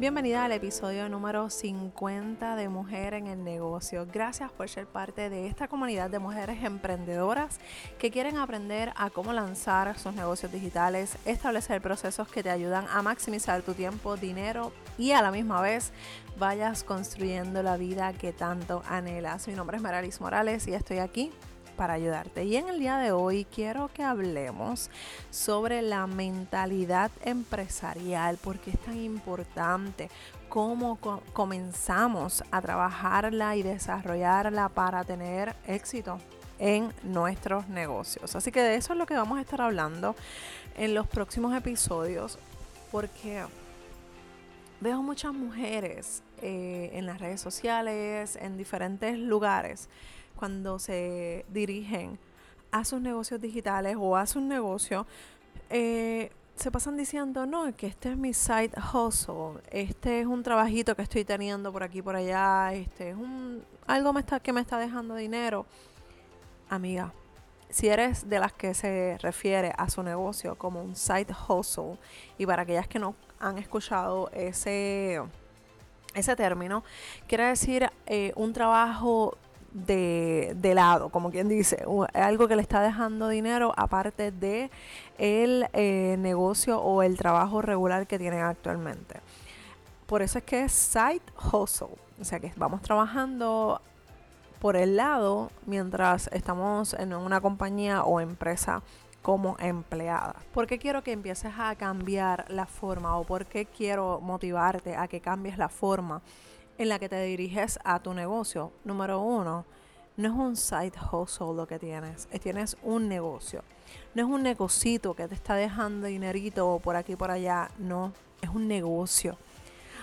Bienvenida al episodio número 50 de Mujer en el Negocio. Gracias por ser parte de esta comunidad de mujeres emprendedoras que quieren aprender a cómo lanzar sus negocios digitales, establecer procesos que te ayudan a maximizar tu tiempo, dinero y a la misma vez vayas construyendo la vida que tanto anhelas. Mi nombre es Maralis Morales y estoy aquí para ayudarte. Y en el día de hoy quiero que hablemos sobre la mentalidad empresarial, porque es tan importante cómo comenzamos a trabajarla y desarrollarla para tener éxito en nuestros negocios. Así que de eso es lo que vamos a estar hablando en los próximos episodios, porque veo muchas mujeres eh, en las redes sociales, en diferentes lugares, cuando se dirigen a sus negocios digitales o a sus negocios, eh, se pasan diciendo, no, que este es mi side hustle, este es un trabajito que estoy teniendo por aquí por allá, este es un algo me está, que me está dejando dinero. Amiga, si eres de las que se refiere a su negocio como un side hustle, y para aquellas que no han escuchado ese, ese término, quiere decir eh, un trabajo de, lado, como quien dice, algo que le está dejando dinero aparte de el eh, negocio o el trabajo regular que tienen actualmente. Por eso es que es side hustle, o sea que vamos trabajando por el lado mientras estamos en una compañía o empresa como empleada. ¿Por qué quiero que empieces a cambiar la forma o por qué quiero motivarte a que cambies la forma en la que te diriges a tu negocio. Número uno, no es un side hustle lo que tienes, tienes un negocio. No es un negocito que te está dejando dinerito por aquí por allá, no, es un negocio.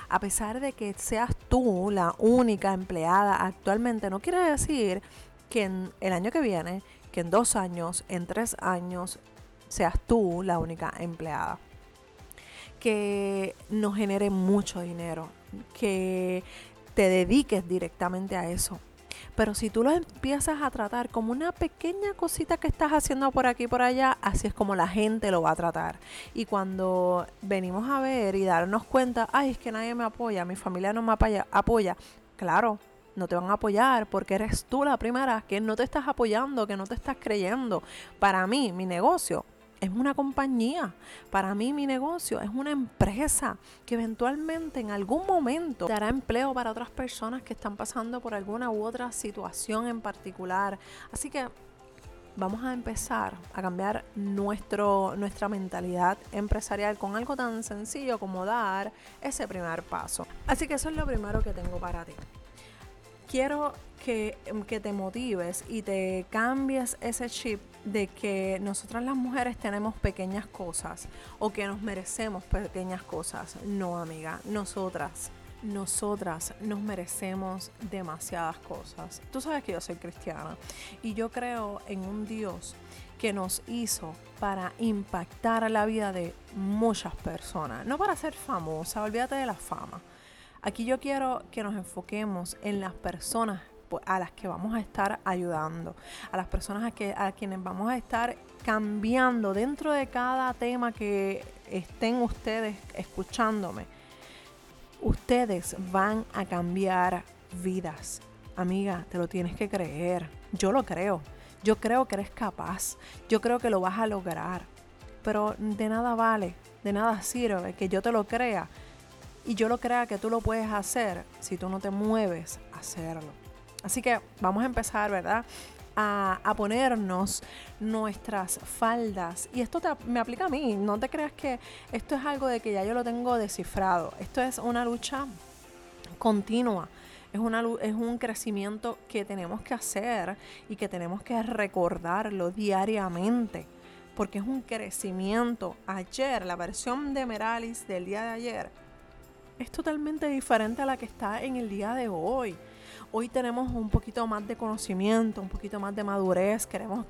A pesar de que seas tú la única empleada actualmente, no quiere decir que el año que viene, que en dos años, en tres años, seas tú la única empleada. Que no genere mucho dinero, que te dediques directamente a eso. Pero si tú lo empiezas a tratar como una pequeña cosita que estás haciendo por aquí y por allá, así es como la gente lo va a tratar. Y cuando venimos a ver y darnos cuenta, ay, es que nadie me apoya, mi familia no me apoya, apoya. claro, no te van a apoyar porque eres tú la primera que no te estás apoyando, que no te estás creyendo. Para mí, mi negocio es una compañía. Para mí mi negocio es una empresa que eventualmente en algún momento dará empleo para otras personas que están pasando por alguna u otra situación en particular. Así que vamos a empezar a cambiar nuestro, nuestra mentalidad empresarial con algo tan sencillo como dar ese primer paso. Así que eso es lo primero que tengo para ti. Quiero que, que te motives y te cambies ese chip de que nosotras las mujeres tenemos pequeñas cosas o que nos merecemos pequeñas cosas. No, amiga, nosotras, nosotras nos merecemos demasiadas cosas. Tú sabes que yo soy cristiana y yo creo en un Dios que nos hizo para impactar la vida de muchas personas, no para ser famosa, olvídate de la fama. Aquí yo quiero que nos enfoquemos en las personas a las que vamos a estar ayudando, a las personas a, que, a quienes vamos a estar cambiando dentro de cada tema que estén ustedes escuchándome. Ustedes van a cambiar vidas. Amiga, te lo tienes que creer. Yo lo creo. Yo creo que eres capaz. Yo creo que lo vas a lograr. Pero de nada vale, de nada sirve que yo te lo crea y yo lo crea que tú lo puedes hacer si tú no te mueves a hacerlo. Así que vamos a empezar, ¿verdad? A, ponernos nuestras faldas. Y esto me aplica a mí. No te creas que esto es algo de que ya yo lo tengo descifrado. Esto es una lucha continua. Es, una, es un crecimiento que tenemos que hacer y que tenemos que recordarlo diariamente. Porque es un crecimiento. Ayer, la versión de Meralis del día de ayer, es totalmente diferente a la que está en el día de hoy. Hoy tenemos un poquito más de conocimiento, un poquito más de madurez, queremos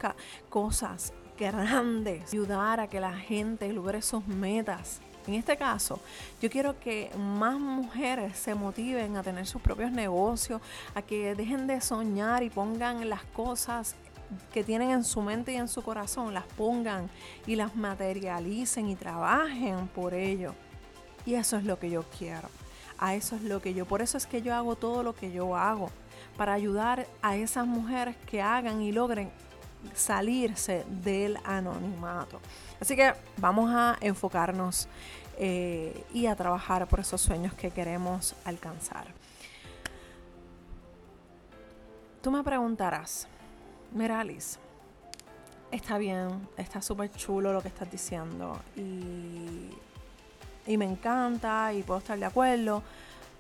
cosas grandes, ayudar a que la gente logre sus metas. En este caso, yo quiero que más mujeres se motiven a tener sus propios negocios, a que dejen de soñar y pongan las cosas que tienen en su mente y en su corazón, las pongan y las materialicen y trabajen por ello. Y eso es lo que yo quiero. A eso es lo que yo, por eso es que yo hago todo lo que yo hago, para ayudar a esas mujeres que hagan y logren salirse del anonimato. Así que vamos a enfocarnos eh, y a trabajar por esos sueños que queremos alcanzar. Tú me preguntarás, Meralis, está bien, está súper chulo lo que estás diciendo y, y me encanta y puedo estar de acuerdo,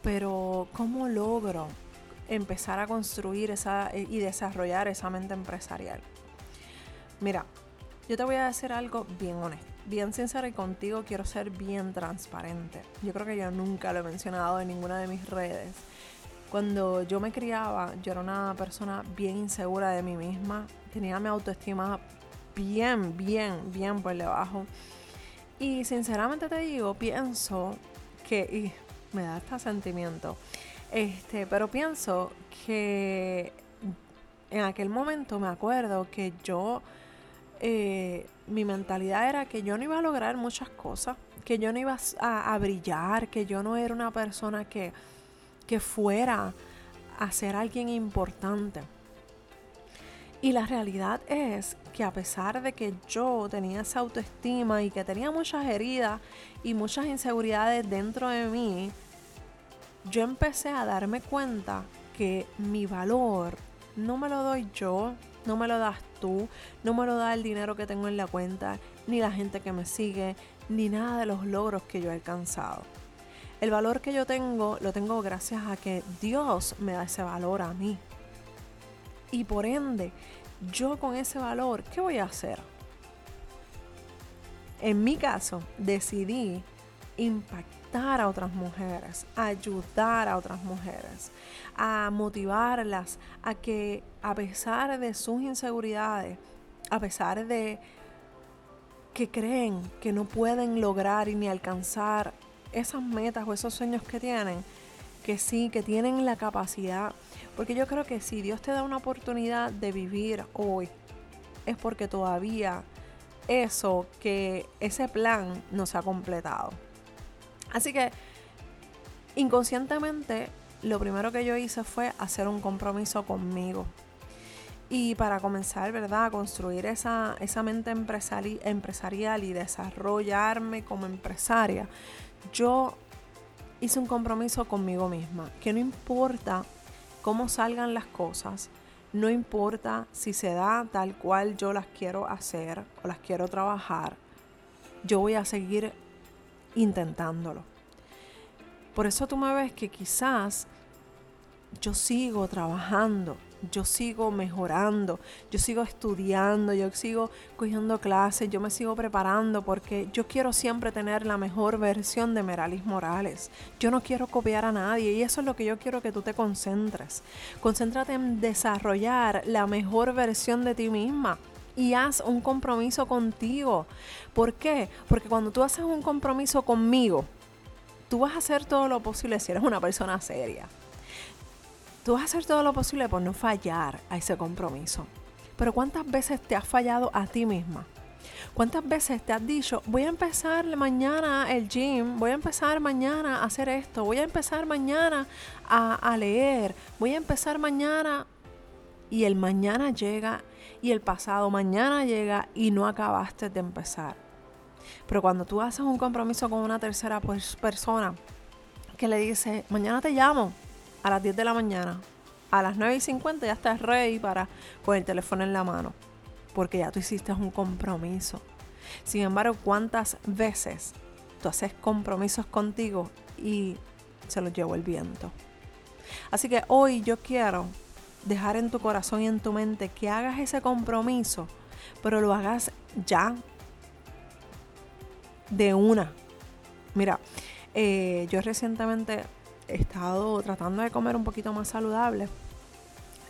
pero ¿cómo logro empezar a construir esa y desarrollar esa mente empresarial? Mira, yo te voy a decir algo bien honesto, bien sincero y contigo quiero ser bien transparente. Yo creo que yo nunca lo he mencionado en ninguna de mis redes. Cuando yo me criaba, yo era una persona bien insegura de mí misma, tenía mi autoestima bien, bien, bien por debajo. Y sinceramente te digo, pienso que, y me da este sentimiento, este, pero pienso que en aquel momento me acuerdo que yo eh, mi mentalidad era que yo no iba a lograr muchas cosas, que yo no iba a, brillar, que yo no era una persona que, que fuera a ser alguien importante. Y la realidad es que a pesar de que yo tenía esa autoestima y que tenía muchas heridas y muchas inseguridades dentro de mí, yo empecé a darme cuenta que mi valor no me lo doy yo, no me lo das tú, no me lo da el dinero que tengo en la cuenta, ni la gente que me sigue, ni nada de los logros que yo he alcanzado. El valor que yo tengo lo tengo gracias a que Dios me da ese valor a mí. Y por ende, yo con ese valor, ¿qué voy a hacer? En mi caso, decidí impactar a otras mujeres, ayudar a otras mujeres, a motivarlas a que a pesar de sus inseguridades, a pesar de que creen que no pueden lograr y ni alcanzar esas metas o esos sueños que tienen, que sí, que tienen la capacidad. Porque yo creo que si Dios te da una oportunidad de vivir hoy, es porque todavía eso, que ese plan no se ha completado. Así que inconscientemente lo primero que yo hice fue hacer un compromiso conmigo. Y para comenzar, ¿verdad? A construir esa, esa mente empresarial y desarrollarme como empresaria, yo hice un compromiso conmigo misma, que no importa cómo salgan las cosas, no importa si se da tal cual yo las quiero hacer o las quiero trabajar, yo voy a seguir intentándolo. Por eso tú me ves que quizás yo sigo trabajando, yo sigo mejorando, yo sigo estudiando, yo sigo cogiendo clases, yo me sigo preparando porque yo quiero siempre tener la mejor versión de Meralis Morales. Yo no quiero copiar a nadie y eso es lo que yo quiero que tú te concentres. Concéntrate en desarrollar la mejor versión de ti misma y haz un compromiso contigo. ¿Por qué? Porque cuando tú haces un compromiso conmigo, tú vas a hacer todo lo posible si eres una persona seria. Tú vas a hacer todo lo posible por no fallar a ese compromiso. Pero ¿cuántas veces te has fallado a ti misma? ¿Cuántas veces te has dicho, voy a empezar mañana el gym, voy a empezar mañana a hacer esto, voy a empezar mañana a, a leer, voy a empezar mañana y el mañana llega y el pasado mañana llega y no acabaste de empezar. Pero cuando tú haces un compromiso con una tercera persona que le dice, mañana te llamo a las 10 de la mañana, a las 9 y 50 ya estás ready para con el teléfono en la mano, porque ya tú hiciste un compromiso. Sin embargo, ¿cuántas veces tú haces compromisos contigo y se los llevó el viento? Así que hoy yo quiero dejar en tu corazón y en tu mente que hagas ese compromiso, pero lo hagas ya, de una. Mira, eh, yo recientemente he estado tratando de comer un poquito más saludable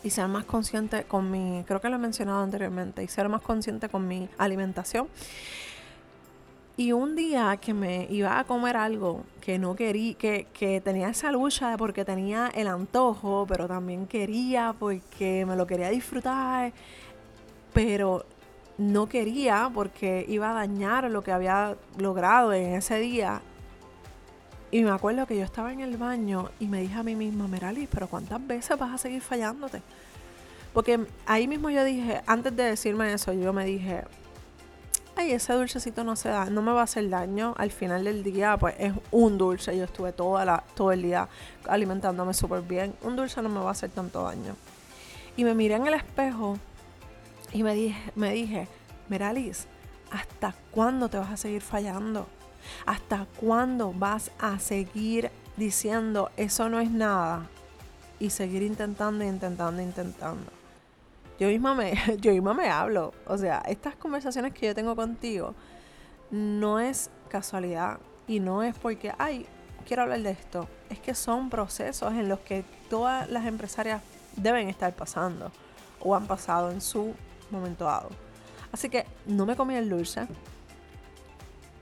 y ser más consciente con mi, creo que lo he mencionado anteriormente, y ser más consciente con mi alimentación. Y un día que me iba a comer algo que no quería, que, que tenía esa lucha porque tenía el antojo, pero también quería porque me lo quería disfrutar, pero no quería porque iba a dañar lo que había logrado en ese día. Y me acuerdo que yo estaba en el baño y me dije a mí misma, Merali, pero ¿cuántas veces vas a seguir fallándote? Porque ahí mismo yo dije, antes de decirme eso, yo me dije, ay, ese dulcecito no se da, no me va a hacer daño. Al final del día, pues es un dulce. Yo estuve toda la, todo el día alimentándome súper bien. Un dulce no me va a hacer tanto daño. Y me miré en el espejo y me dije, me dije, Meralis, ¿hasta cuándo te vas a seguir fallando? ¿Hasta cuándo vas a seguir diciendo eso no es nada? Y seguir intentando, intentando, intentando yo misma me, yo misma me hablo. O sea, estas conversaciones que yo tengo contigo no es casualidad y no es porque, ay, quiero hablar de esto. Es que son procesos en los que todas las empresarias deben estar pasando o han pasado en su momento dado. Así que no me comí el dulce.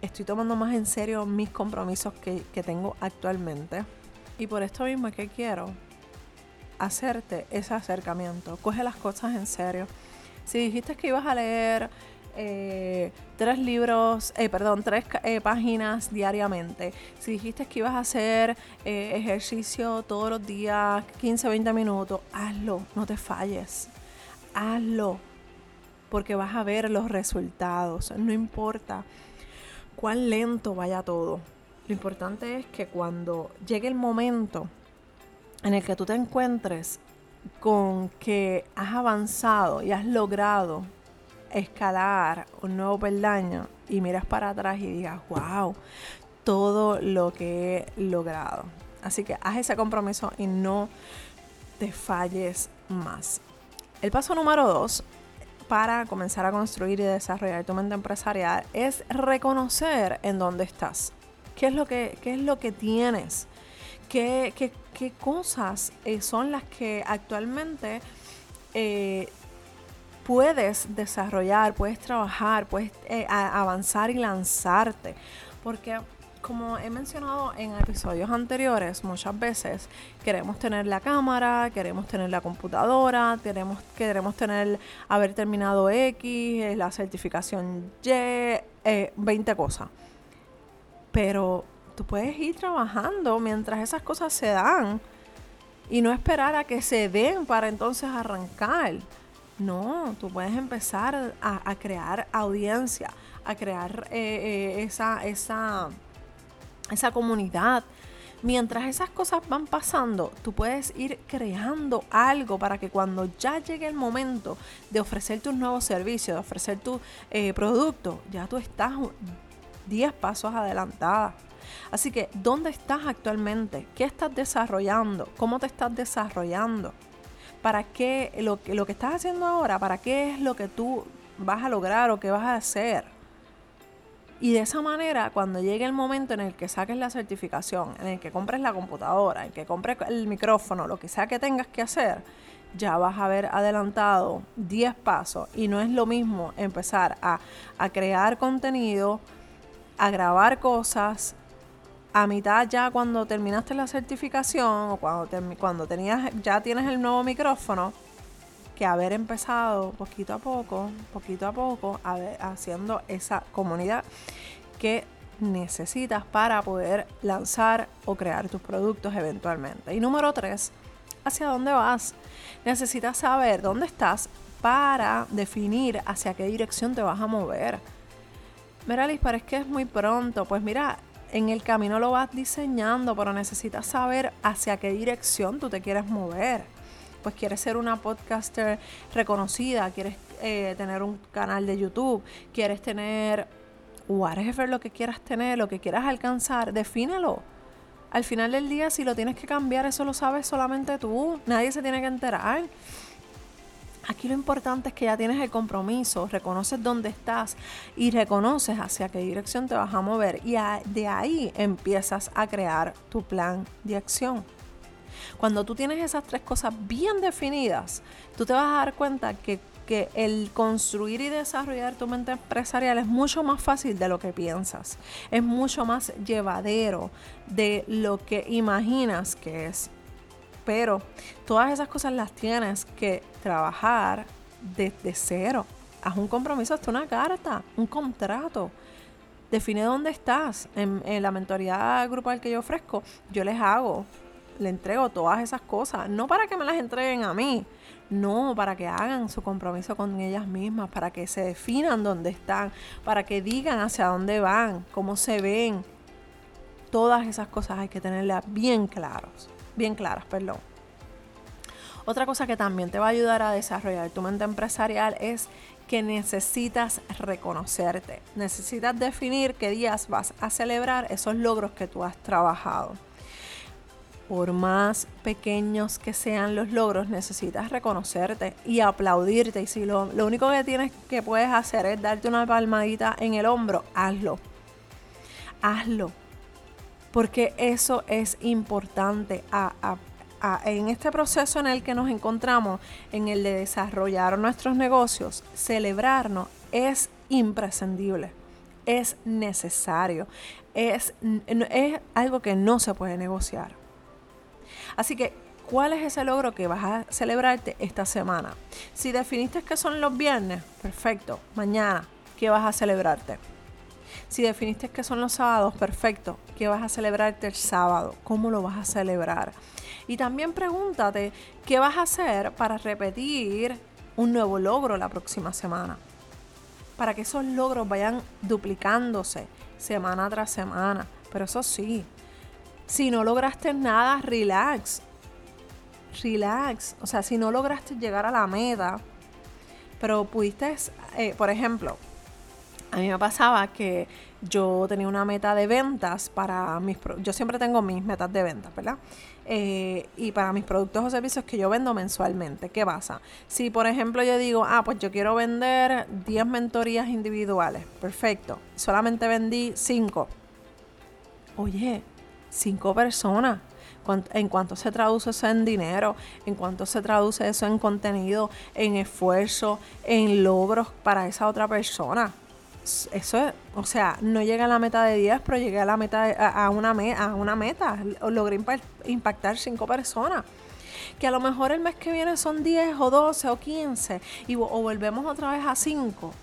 Estoy tomando más en serio mis compromisos que, que tengo actualmente. Y por esto mismo es que quiero hacerte ese acercamiento. Coge las cosas en serio. Si dijiste que ibas a leer eh, tres libros, eh, perdón, tres eh, páginas diariamente, si dijiste que ibas a hacer ejercicio todos los días, 15, 20 minutos, hazlo, no te falles. Hazlo, porque vas a ver los resultados. No importa cuán lento vaya todo. Lo importante es que cuando llegue el momento en el que tú te encuentres con que has avanzado y has logrado escalar un nuevo peldaño y miras para atrás y digas, wow, todo lo que he logrado. Así que haz ese compromiso y no te falles más. El paso número dos para comenzar a construir y desarrollar tu mente empresarial es reconocer en dónde estás. ¿Qué es lo que, qué es lo que tienes? ¿Qué, qué, qué cosas eh, son las que actualmente eh, puedes desarrollar, puedes trabajar, puedes eh, avanzar y lanzarte. Porque como he mencionado en episodios anteriores, muchas veces queremos tener la cámara, queremos tener la computadora, queremos, queremos tener, haber terminado X, la certificación Y, 20 cosas. Pero tú puedes ir trabajando mientras esas cosas se dan y no esperar a que se den para entonces arrancar. No, tú puedes empezar a, crear audiencia, a crear eh, eh, esa, esa, esa comunidad. Mientras esas cosas van pasando, tú puedes ir creando algo para que cuando ya llegue el momento de ofrecer tus nuevos servicios, de ofrecer tu eh, producto, ya tú estás 10 pasos adelantada. Así que, ¿dónde estás actualmente? ¿Qué estás desarrollando? ¿Cómo te estás desarrollando? ¿Para qué lo, lo que estás haciendo ahora? ¿Para qué es lo que tú vas a lograr o qué vas a hacer? Y de esa manera, cuando llegue el momento en el que saques la certificación, en el que compres la computadora, en el que compres el micrófono, lo que sea que tengas que hacer, ya vas a haber adelantado 10 pasos. Y no es lo mismo empezar a, a crear contenido, a grabar cosas, a mitad ya cuando terminaste la certificación o cuando, cuando tenías, ya tienes el nuevo micrófono, que haber empezado poquito a poco, poquito a poco, haciendo esa comunidad que necesitas para poder lanzar o crear tus productos eventualmente. Y número tres, ¿hacia dónde vas? Necesitas saber dónde estás para definir hacia qué dirección te vas a mover. Mira, Liz, pero es que es muy pronto. Pues mira, en el camino lo vas diseñando, pero necesitas saber hacia qué dirección tú te quieres mover. Pues quieres ser una podcaster reconocida, quieres eh, tener un canal de YouTube, quieres tener whatever lo que quieras tener, lo que quieras alcanzar, defínelo. Al final del día, si lo tienes que cambiar, eso lo sabes solamente tú. Nadie se tiene que enterar. Aquí lo importante es que ya tienes el compromiso, reconoces dónde estás y reconoces hacia qué dirección te vas a mover y de ahí empiezas a crear tu plan de acción. Cuando tú tienes esas tres cosas bien definidas, tú te vas a dar cuenta que, que el construir y desarrollar tu mente empresarial es mucho más fácil de lo que piensas, es mucho más llevadero de lo que imaginas que es pero todas esas cosas las tienes que trabajar desde cero. Haz un compromiso, hasta una carta, un contrato. Define dónde estás. En, la mentoría grupal que yo ofrezco, yo les hago, le entrego todas esas cosas, no para que me las entreguen a mí, no, para que hagan su compromiso con ellas mismas, para que se definan dónde están, para que digan hacia dónde van, cómo se ven. Todas esas cosas hay que tenerlas bien claras, bien claras, perdón. Otra cosa que también te va a ayudar a desarrollar tu mente empresarial es que necesitas reconocerte. Necesitas definir qué días vas a celebrar esos logros que tú has trabajado. Por más pequeños que sean los logros, necesitas reconocerte y aplaudirte. Y si lo, único que tienes que puedes hacer es darte una palmadita en el hombro, hazlo. Hazlo. Porque eso es importante. En este proceso en el que nos encontramos, en el de desarrollar nuestros negocios, celebrarnos es imprescindible, es necesario, es, es algo que no se puede negociar. Así que, ¿cuál es ese logro que vas a celebrarte esta semana? Si definiste que son los viernes, perfecto, mañana, ¿qué vas a celebrarte? Si definiste que son los sábados, perfecto. ¿Qué vas a celebrarte el sábado? ¿Cómo lo vas a celebrar? Y también pregúntate qué vas a hacer para repetir un nuevo logro la próxima semana. Para que esos logros vayan duplicándose semana tras semana. Pero eso sí, si no lograste nada, relax. Relax. O sea, si no lograste llegar a la meta, pero pudiste, eh, por ejemplo, a mí me pasaba que yo tenía una meta de ventas para mis... Yo siempre tengo mis metas de ventas, ¿verdad? Eh, y para mis productos o servicios que yo vendo mensualmente. ¿Qué pasa? Si, por ejemplo, yo digo, ah, pues yo quiero vender 10 mentorías individuales. Perfecto. Solamente vendí 5. Oye, 5 personas. ¿En cuánto se traduce eso en dinero? ¿En cuánto se traduce eso en contenido, en esfuerzo, en logros para esa otra persona? eso es, o sea, no llegué a la meta de 10, pero llegué a la meta a, una, a una meta, logré impactar 5 personas. Que a lo mejor el mes que viene son 10 o 12 o 15 y, o volvemos otra vez a 5.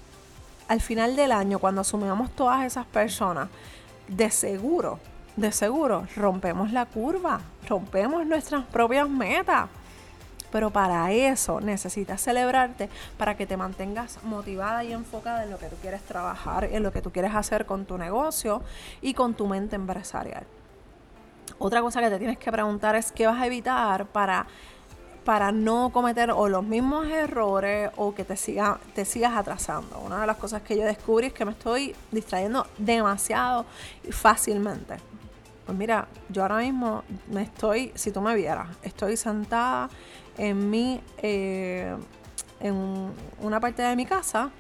Al final del año, cuando asumimos todas esas personas, de seguro, de seguro, rompemos la curva, rompemos nuestras propias metas. Pero para eso necesitas celebrarte para que te mantengas motivada y enfocada en lo que tú quieres trabajar, en lo que tú quieres hacer con tu negocio y con tu mente empresarial. Otra cosa que te tienes que preguntar es qué vas a evitar para para no cometer o los mismos errores o que te, siga, te sigas atrasando. Una de las cosas que yo descubrí es que me estoy distrayendo demasiado fácilmente. Pues mira, yo ahora mismo me estoy, si tú me vieras, estoy sentada en mi, eh, en una parte de mi casa.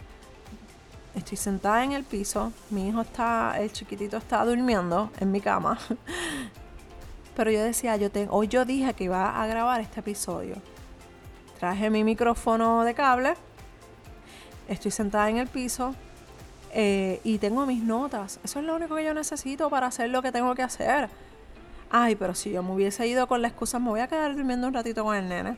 Estoy sentada en el piso. Mi hijo está, el chiquitito está durmiendo en mi cama. Pero yo decía, yo tengo, hoy yo dije que iba a grabar este episodio. Traje mi micrófono de cable. Estoy sentada en el piso. Eh, y tengo mis notas. Eso es lo único que yo necesito para hacer lo que tengo que hacer. Ay, pero si yo me hubiese ido con la excusa, me voy a quedar durmiendo un ratito con el nene.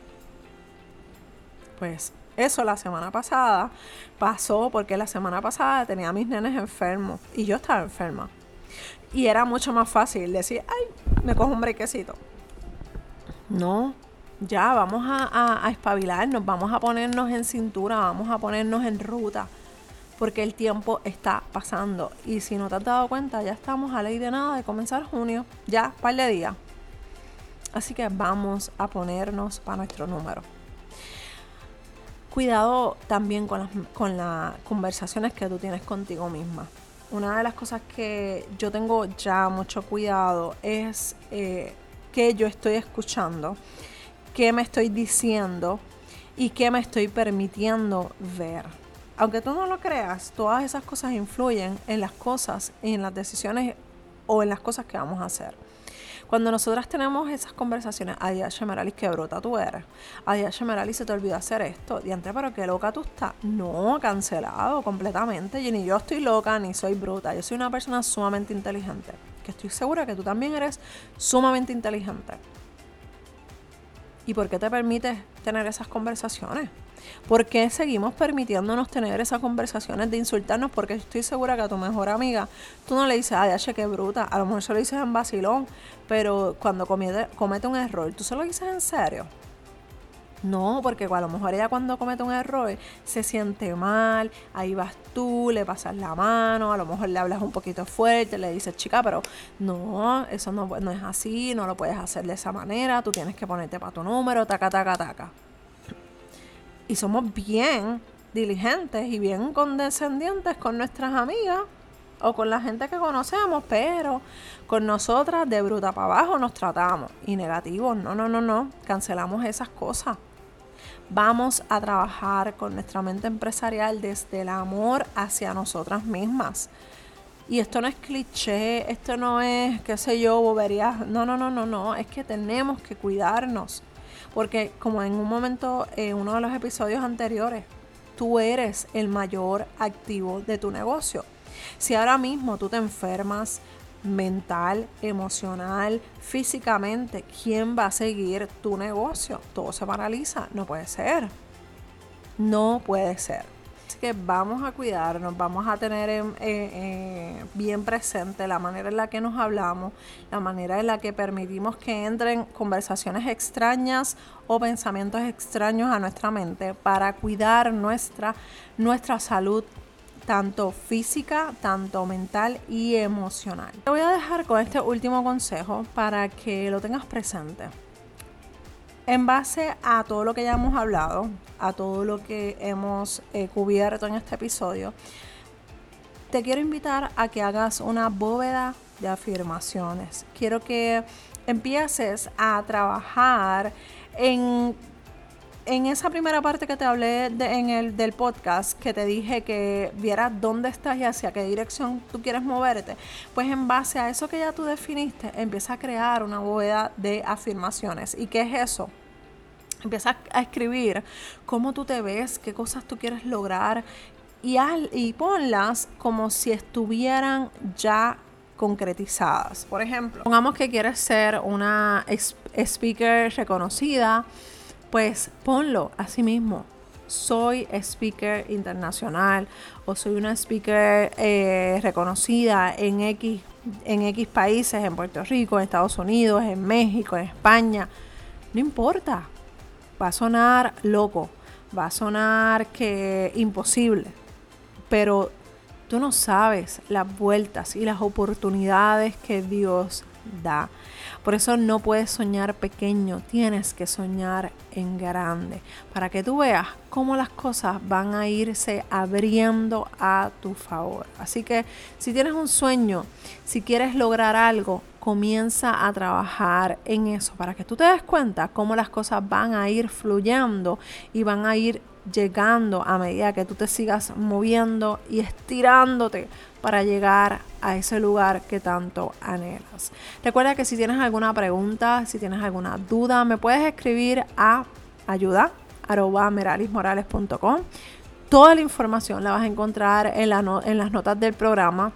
Pues eso la semana pasada pasó porque la semana pasada tenía a mis nenes enfermos y yo estaba enferma. Y era mucho más fácil decir, ay, me cojo un brequecito. No, ya vamos a, a, a espabilarnos, vamos a ponernos en cintura, vamos a ponernos en ruta porque el tiempo está pasando. Y si no te has dado cuenta, ya estamos a ley de nada de comenzar junio, ya, par de días. Así que vamos a ponernos para nuestro número. Cuidado también con las, con las conversaciones que tú tienes contigo misma. Una de las cosas que yo tengo ya mucho cuidado es eh, que yo estoy escuchando, qué me estoy diciendo y qué me estoy permitiendo ver aunque tú no lo creas, todas esas cosas influyen en las cosas y en las decisiones o en las cosas que vamos a hacer. Cuando nosotras tenemos esas conversaciones, ay, Meralis, qué bruta tú eres. Ay, Meralis, se te olvidó hacer esto. Diante, pero qué loca tú estás. No, cancelado completamente. Y ni yo estoy loca, ni soy bruta. Yo soy una persona sumamente inteligente. Que estoy segura que tú también eres sumamente inteligente. ¿Y por qué te permites tener esas conversaciones? ¿Por qué seguimos permitiéndonos tener esas conversaciones de insultarnos? Porque estoy segura que a tu mejor amiga tú no le dices, ay, che, qué bruta. A lo mejor se lo dices en vacilón, pero cuando comete, un error, ¿tú se lo dices en serio? No, porque a lo mejor ella cuando comete un error se siente mal, ahí vas tú, le pasas la mano, a lo mejor le hablas un poquito fuerte, le dices, chica, pero no, eso no, no es así, no lo puedes hacer de esa manera, tú tienes que ponerte para tu número, taca, taca, taca. Y somos bien diligentes y bien condescendientes con nuestras amigas o con la gente que conocemos, pero con nosotras de bruta para abajo nos tratamos. Y negativos, no, no, no, no, cancelamos esas cosas. Vamos a trabajar con nuestra mente empresarial desde el amor hacia nosotras mismas. Y esto no es cliché, esto no es, qué sé yo, boberías. No, no, no, no, no. Es que tenemos que cuidarnos. Porque como en un momento, en uno de los episodios anteriores, tú eres el mayor activo de tu negocio. Si ahora mismo tú te enfermas, mental, emocional, físicamente, ¿quién va a seguir tu negocio? Todo se paraliza. No puede ser. No puede ser. Vamos a cuidarnos, vamos a tener eh, eh, bien presente la manera en la que nos hablamos, la manera en la que permitimos que entren conversaciones extrañas o pensamientos extraños a nuestra mente para cuidar nuestra, nuestra salud tanto física, tanto mental y emocional. Te voy a dejar con este último consejo para que lo tengas presente. En base a todo lo que ya hemos hablado, a todo lo que hemos eh, cubierto en este episodio, te quiero invitar a que hagas una bóveda de afirmaciones. Quiero que empieces a trabajar en en esa primera parte que te hablé en el, del podcast, que te dije que vieras dónde estás y hacia qué dirección tú quieres moverte, pues en base a eso que ya tú definiste, empieza a crear una bóveda de afirmaciones. ¿Y qué es eso? Empieza a escribir cómo tú te ves, qué cosas tú quieres lograr y, al, y ponlas como si estuvieran ya concretizadas. Por ejemplo, pongamos que quieres ser una speaker reconocida pues ponlo así mismo. Soy speaker internacional o soy una speaker eh, reconocida en X, en X países, en Puerto Rico, en Estados Unidos, en México, en España. No importa. Va a sonar loco, va a sonar que imposible, pero tú no sabes las vueltas y las oportunidades que Dios da. Por eso no puedes soñar pequeño, tienes que soñar en grande, para que tú veas cómo las cosas van a irse abriendo a tu favor. Así que si tienes un sueño, si quieres lograr algo, comienza a trabajar en eso, para que tú te des cuenta cómo las cosas van a ir fluyendo y van a ir llegando a medida que tú te sigas moviendo y estirándote para llegar a ese lugar que tanto anhelas. Recuerda que si tienes alguna pregunta, si tienes alguna duda, me puedes escribir a ayuda Toda la información la vas a encontrar en, en las notas del programa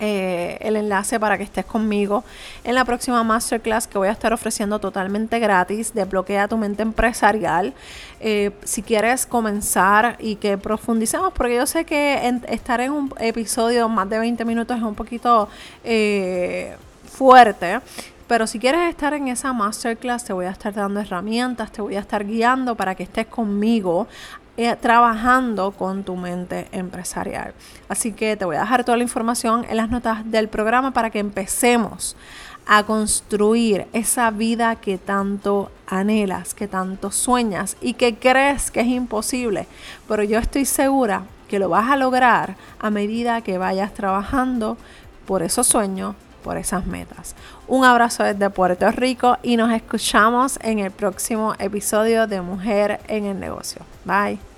eh, el enlace para que estés conmigo en la próxima masterclass que voy a estar ofreciendo totalmente gratis de Bloquea tu mente empresarial. Eh, si quieres comenzar y que profundicemos, porque yo sé que estar en un episodio más de 20 minutos es un poquito eh, fuerte. Pero si quieres estar en esa masterclass, te voy a estar dando herramientas, te voy a estar guiando para que estés conmigo eh, trabajando con tu mente empresarial. Así que te voy a dejar toda la información en las notas del programa para que empecemos a construir esa vida que tanto anhelas, que tanto sueñas y que crees que es imposible. Pero yo estoy segura que lo vas a lograr a medida que vayas trabajando por esos sueños, por esas metas. Un abrazo desde Puerto Rico y nos escuchamos en el próximo episodio de Mujer en el Negocio. Bye.